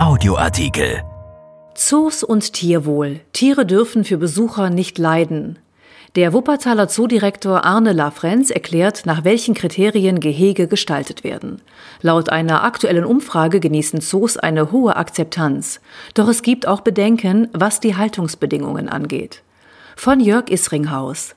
Audioartikel. Zoos und Tierwohl. Tiere dürfen für Besucher nicht leiden. Der Wuppertaler Zoodirektor Arne Lafrenz erklärt, nach welchen Kriterien Gehege gestaltet werden. Laut einer aktuellen Umfrage genießen Zoos eine hohe Akzeptanz. Doch es gibt auch Bedenken, was die Haltungsbedingungen angeht. Von Jörg Isringhaus.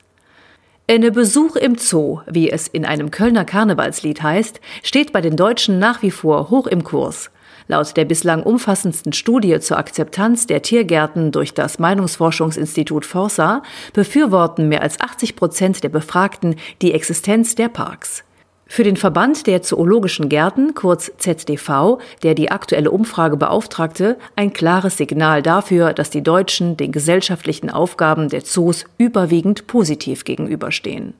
Eine Besuch im Zoo, wie es in einem Kölner Karnevalslied heißt, steht bei den Deutschen nach wie vor hoch im Kurs. Laut der bislang umfassendsten Studie zur Akzeptanz der Tiergärten durch das Meinungsforschungsinstitut Forsa befürworten mehr als 80 Prozent der Befragten die Existenz der Parks. Für den Verband der Zoologischen Gärten, kurz ZDV, der die aktuelle Umfrage beauftragte, ein klares Signal dafür, dass die Deutschen den gesellschaftlichen Aufgaben der Zoos überwiegend positiv gegenüberstehen.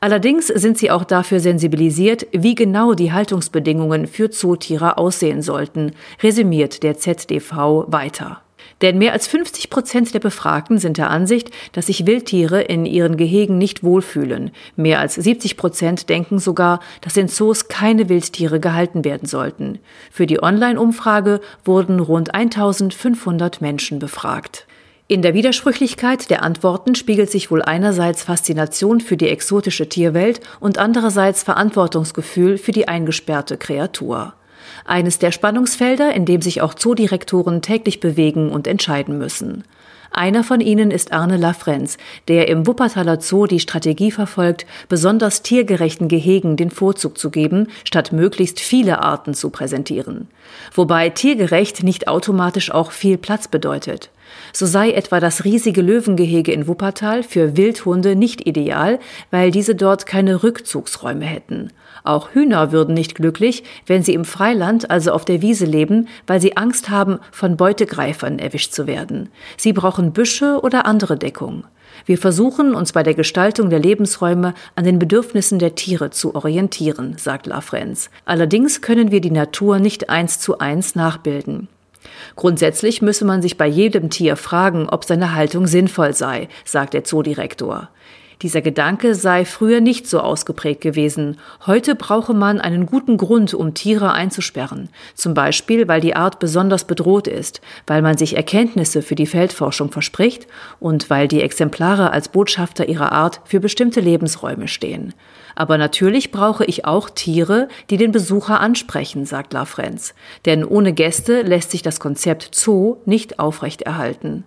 Allerdings sind sie auch dafür sensibilisiert, wie genau die Haltungsbedingungen für Zootiere aussehen sollten, resümiert der ZDV weiter. Denn mehr als 50 Prozent der Befragten sind der Ansicht, dass sich Wildtiere in ihren Gehegen nicht wohlfühlen. Mehr als 70 Prozent denken sogar, dass in Zoos keine Wildtiere gehalten werden sollten. Für die Online-Umfrage wurden rund 1500 Menschen befragt. In der Widersprüchlichkeit der Antworten spiegelt sich wohl einerseits Faszination für die exotische Tierwelt und andererseits Verantwortungsgefühl für die eingesperrte Kreatur. Eines der Spannungsfelder, in dem sich auch Zoodirektoren täglich bewegen und entscheiden müssen. Einer von ihnen ist Arne Lafrenz, der im Wuppertaler Zoo die Strategie verfolgt, besonders tiergerechten Gehegen den Vorzug zu geben, statt möglichst viele Arten zu präsentieren. Wobei tiergerecht nicht automatisch auch viel Platz bedeutet. So sei etwa das riesige Löwengehege in Wuppertal für Wildhunde nicht ideal, weil diese dort keine Rückzugsräume hätten. Auch Hühner würden nicht glücklich, wenn sie im Freiland, also auf der Wiese leben, weil sie Angst haben, von Beutegreifern erwischt zu werden. Sie brauchen Büsche oder andere Deckung. Wir versuchen, uns bei der Gestaltung der Lebensräume an den Bedürfnissen der Tiere zu orientieren, sagt Lafrenz. Allerdings können wir die Natur nicht eins zu eins nachbilden. Grundsätzlich müsse man sich bei jedem Tier fragen, ob seine Haltung sinnvoll sei, sagt der Zoodirektor. Dieser Gedanke sei früher nicht so ausgeprägt gewesen. Heute brauche man einen guten Grund, um Tiere einzusperren. Zum Beispiel, weil die Art besonders bedroht ist, weil man sich Erkenntnisse für die Feldforschung verspricht und weil die Exemplare als Botschafter ihrer Art für bestimmte Lebensräume stehen. Aber natürlich brauche ich auch Tiere, die den Besucher ansprechen, sagt Lafrenz. Denn ohne Gäste lässt sich das Konzept Zoo nicht aufrechterhalten.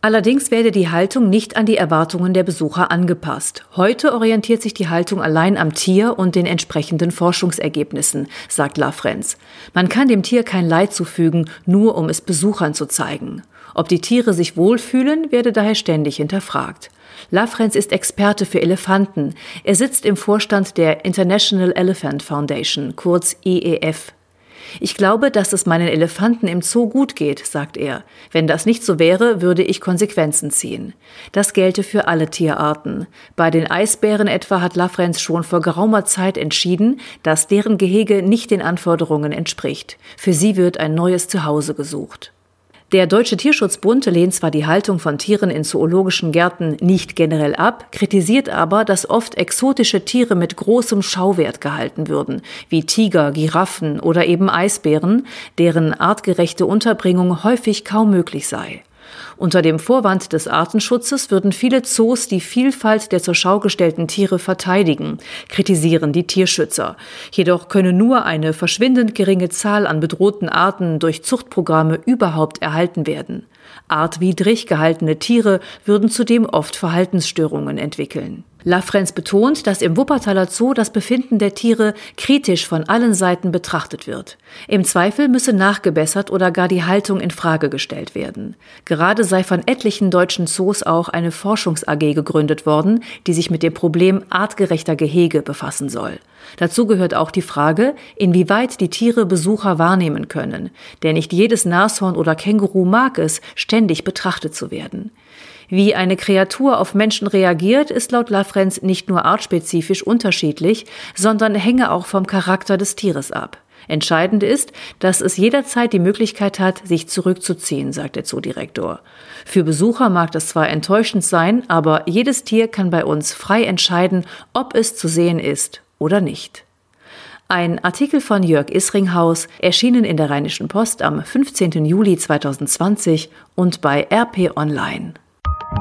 Allerdings werde die Haltung nicht an die Erwartungen der Besucher angepasst. Heute orientiert sich die Haltung allein am Tier und den entsprechenden Forschungsergebnissen, sagt Lafrenz. Man kann dem Tier kein Leid zufügen, nur um es Besuchern zu zeigen. Ob die Tiere sich wohlfühlen, werde daher ständig hinterfragt. Lafrenz ist Experte für Elefanten. Er sitzt im Vorstand der International Elephant Foundation, kurz IEF. Ich glaube, dass es meinen Elefanten im Zoo gut geht, sagt er. Wenn das nicht so wäre, würde ich Konsequenzen ziehen. Das gelte für alle Tierarten. Bei den Eisbären etwa hat Lafrenz schon vor geraumer Zeit entschieden, dass deren Gehege nicht den Anforderungen entspricht. Für sie wird ein neues Zuhause gesucht. Der Deutsche Tierschutzbund lehnt zwar die Haltung von Tieren in zoologischen Gärten nicht generell ab, kritisiert aber, dass oft exotische Tiere mit großem Schauwert gehalten würden, wie Tiger, Giraffen oder eben Eisbären, deren artgerechte Unterbringung häufig kaum möglich sei. Unter dem Vorwand des Artenschutzes würden viele Zoos die Vielfalt der zur Schau gestellten Tiere verteidigen, kritisieren die Tierschützer. Jedoch könne nur eine verschwindend geringe Zahl an bedrohten Arten durch Zuchtprogramme überhaupt erhalten werden. Artwidrig gehaltene Tiere würden zudem oft Verhaltensstörungen entwickeln. Lafrenz betont, dass im Wuppertaler Zoo das Befinden der Tiere kritisch von allen Seiten betrachtet wird. Im Zweifel müsse nachgebessert oder gar die Haltung in Frage gestellt werden. Gerade sei von etlichen deutschen Zoos auch eine Forschungs-AG gegründet worden, die sich mit dem Problem artgerechter Gehege befassen soll. Dazu gehört auch die Frage, inwieweit die Tiere Besucher wahrnehmen können. Denn nicht jedes Nashorn oder Känguru mag es, ständig betrachtet zu werden. Wie eine Kreatur auf Menschen reagiert, ist laut Lafrenz nicht nur artspezifisch unterschiedlich, sondern hänge auch vom Charakter des Tieres ab. Entscheidend ist, dass es jederzeit die Möglichkeit hat, sich zurückzuziehen, sagt der Zoodirektor. Für Besucher mag das zwar enttäuschend sein, aber jedes Tier kann bei uns frei entscheiden, ob es zu sehen ist oder nicht. Ein Artikel von Jörg Isringhaus, erschienen in der Rheinischen Post am 15. Juli 2020 und bei RP Online.